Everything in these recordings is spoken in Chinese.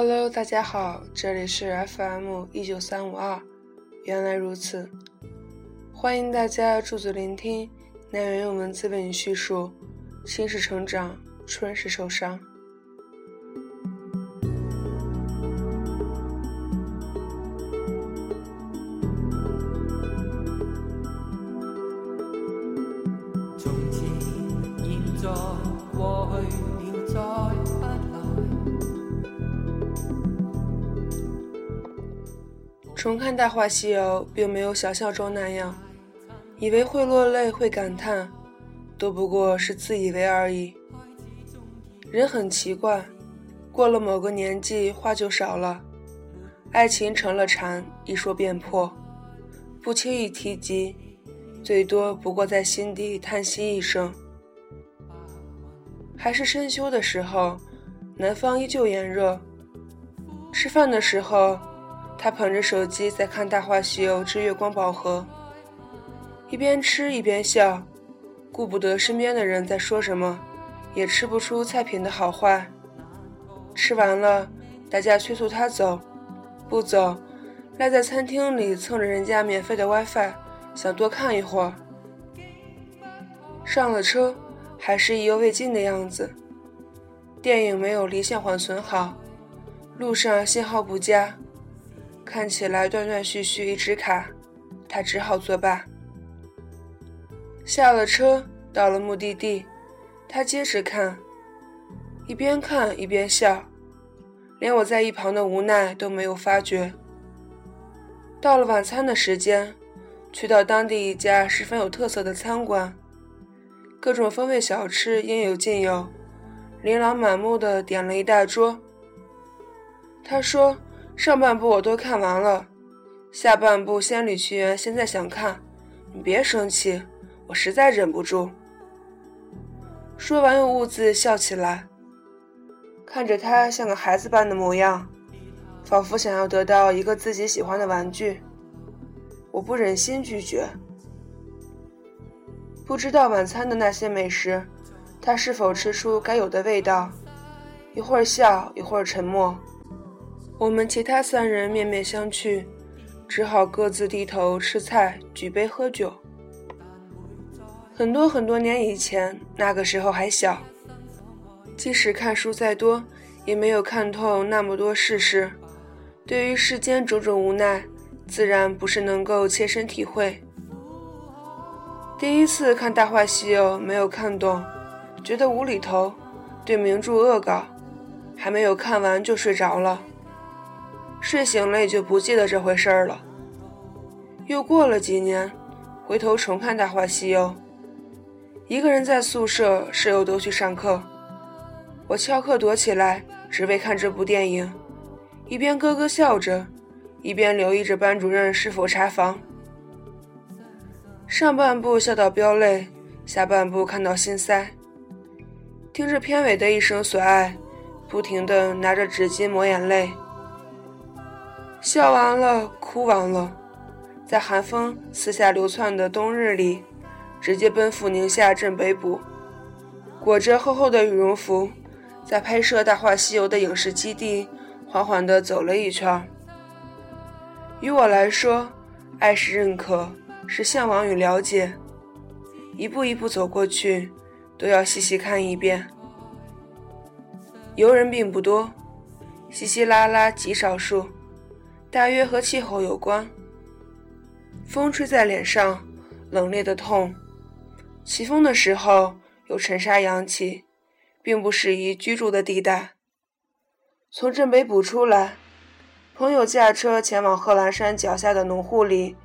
Hello，大家好，这里是 FM 一九三五二，原来如此，欢迎大家驻足聆听，那源用文字为你叙述，心是成长，春是受伤。重看《大话西游》，并没有想象中那样，以为会落泪、会感叹，都不过是自以为而已。人很奇怪，过了某个年纪，话就少了，爱情成了禅，一说便破，不轻易提及，最多不过在心底叹息一声。还是深秋的时候，南方依旧炎热，吃饭的时候。他捧着手机在看《大话西游之月光宝盒》，一边吃一边笑，顾不得身边的人在说什么，也吃不出菜品的好坏。吃完了，大家催促他走，不走，赖在餐厅里蹭着人家免费的 WiFi，想多看一会儿。上了车，还是意犹未尽的样子。电影没有离线缓存好，路上信号不佳。看起来断断续续，一直卡，他只好作罢。下了车，到了目的地，他接着看，一边看一边笑，连我在一旁的无奈都没有发觉。到了晚餐的时间，去到当地一家十分有特色的餐馆，各种风味小吃应有尽有，琳琅满目的点了一大桌。他说。上半部我都看完了，下半部《仙履奇缘》现在想看，你别生气，我实在忍不住。说完又兀自笑起来，看着他像个孩子般的模样，仿佛想要得到一个自己喜欢的玩具，我不忍心拒绝。不知道晚餐的那些美食，他是否吃出该有的味道？一会儿笑，一会儿沉默。我们其他三人面面相觑，只好各自低头吃菜，举杯喝酒。很多很多年以前，那个时候还小，即使看书再多，也没有看透那么多世事。对于世间种种无奈，自然不是能够切身体会。第一次看《大话西游》，没有看懂，觉得无厘头，对名著恶搞，还没有看完就睡着了。睡醒了也就不记得这回事儿了。又过了几年，回头重看《大话西游》，一个人在宿舍，室友都去上课，我翘课躲起来，只为看这部电影，一边咯咯笑着，一边留意着班主任是否查房。上半部笑到飙泪，下半部看到心塞，听着片尾的一声所爱，不停地拿着纸巾抹眼泪。笑完了，哭完了，在寒风四下流窜的冬日里，直接奔赴宁夏镇北部，裹着厚厚的羽绒服，在拍摄《大话西游》的影视基地缓缓地走了一圈。于我来说，爱是认可，是向往与了解，一步一步走过去，都要细细看一遍。游人并不多，稀稀拉拉极少数。大约和气候有关，风吹在脸上，冷冽的痛。起风的时候有尘沙扬起，并不适宜居住的地带。从镇北补出来，朋友驾车前往贺兰山脚下的农户里，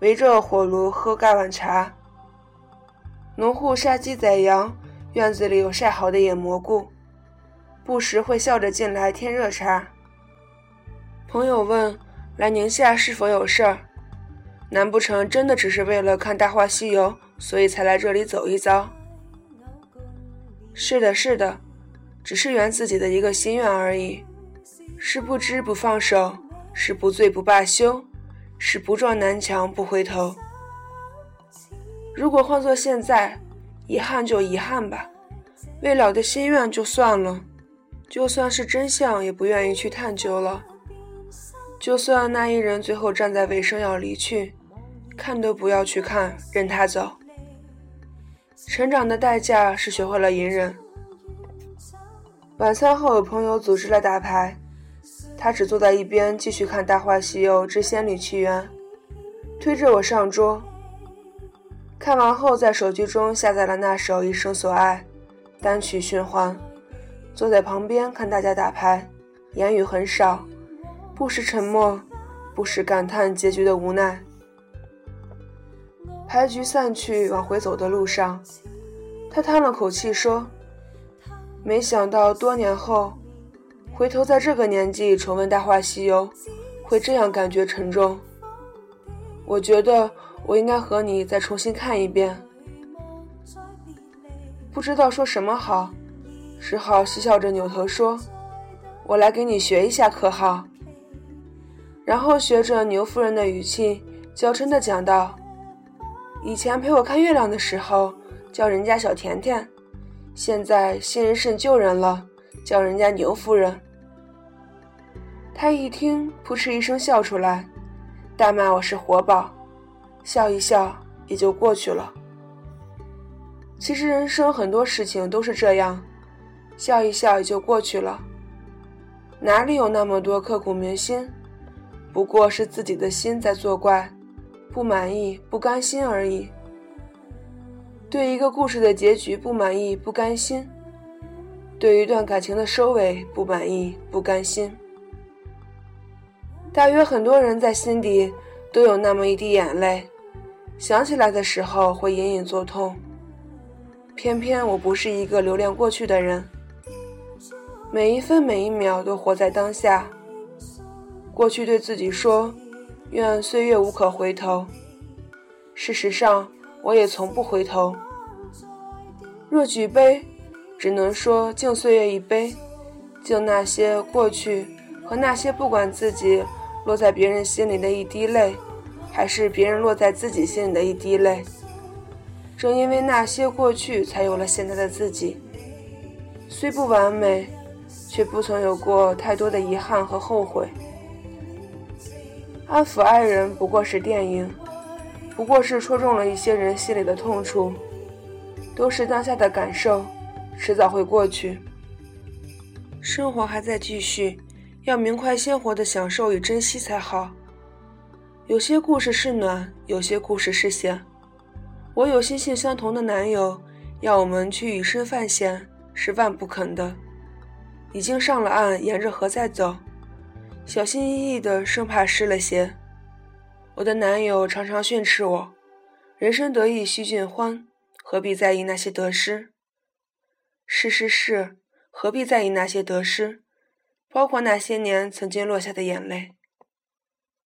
围着火炉喝盖碗茶。农户杀鸡宰羊，院子里有晒好的野蘑菇，不时会笑着进来添热茶。朋友问：“来宁夏是否有事儿？难不成真的只是为了看《大话西游》，所以才来这里走一遭？”“是的，是的，只是圆自己的一个心愿而已。是不知不放手，是不醉不罢休，是不撞南墙不回头。如果换做现在，遗憾就遗憾吧，未了的心愿就算了，就算是真相，也不愿意去探究了。就算那一人最后站在尾声要离去，看都不要去看，任他走。成长的代价是学会了隐忍。晚餐后，有朋友组织了打牌，他只坐在一边继续看《大话西游之仙履奇缘》，推着我上桌。看完后，在手机中下载了那首《一生所爱》，单曲循环。坐在旁边看大家打牌，言语很少，不时沉默，不时感叹结局的无奈。牌局散去，往回走的路上，他叹了口气说：“没想到多年后，回头在这个年纪重温《大话西游》，会这样感觉沉重。我觉得我应该和你再重新看一遍。”不知道说什么好。只好嬉笑着扭头说：“我来给你学一下，可好？”然后学着牛夫人的语气，娇嗔地讲道：“以前陪我看月亮的时候，叫人家小甜甜；现在新人胜旧人了，叫人家牛夫人。”他一听，扑哧一声笑出来，大骂我是活宝，笑一笑也就过去了。其实人生很多事情都是这样。笑一笑也就过去了，哪里有那么多刻骨铭心？不过是自己的心在作怪，不满意、不甘心而已。对一个故事的结局不满意、不甘心，对一段感情的收尾不满意、不甘心。大约很多人在心底都有那么一滴眼泪，想起来的时候会隐隐作痛。偏偏我不是一个留恋过去的人。每一分每一秒都活在当下。过去对自己说：“愿岁月无可回头。”事实上，我也从不回头。若举杯，只能说敬岁月一杯，敬那些过去和那些不管自己落在别人心里的一滴泪，还是别人落在自己心里的一滴泪。正因为那些过去，才有了现在的自己。虽不完美。却不曾有过太多的遗憾和后悔。安抚爱人不过是电影，不过是戳中了一些人心里的痛处，都是当下的感受，迟早会过去。生活还在继续，要明快鲜活的享受与珍惜才好。有些故事是暖，有些故事是险。我有心性相同的男友，要我们去以身犯险，是万不肯的。已经上了岸，沿着河在走，小心翼翼的，生怕湿了鞋。我的男友常常训斥我：“人生得意须尽欢，何必在意那些得失？”是是是，何必在意那些得失？包括那些年曾经落下的眼泪。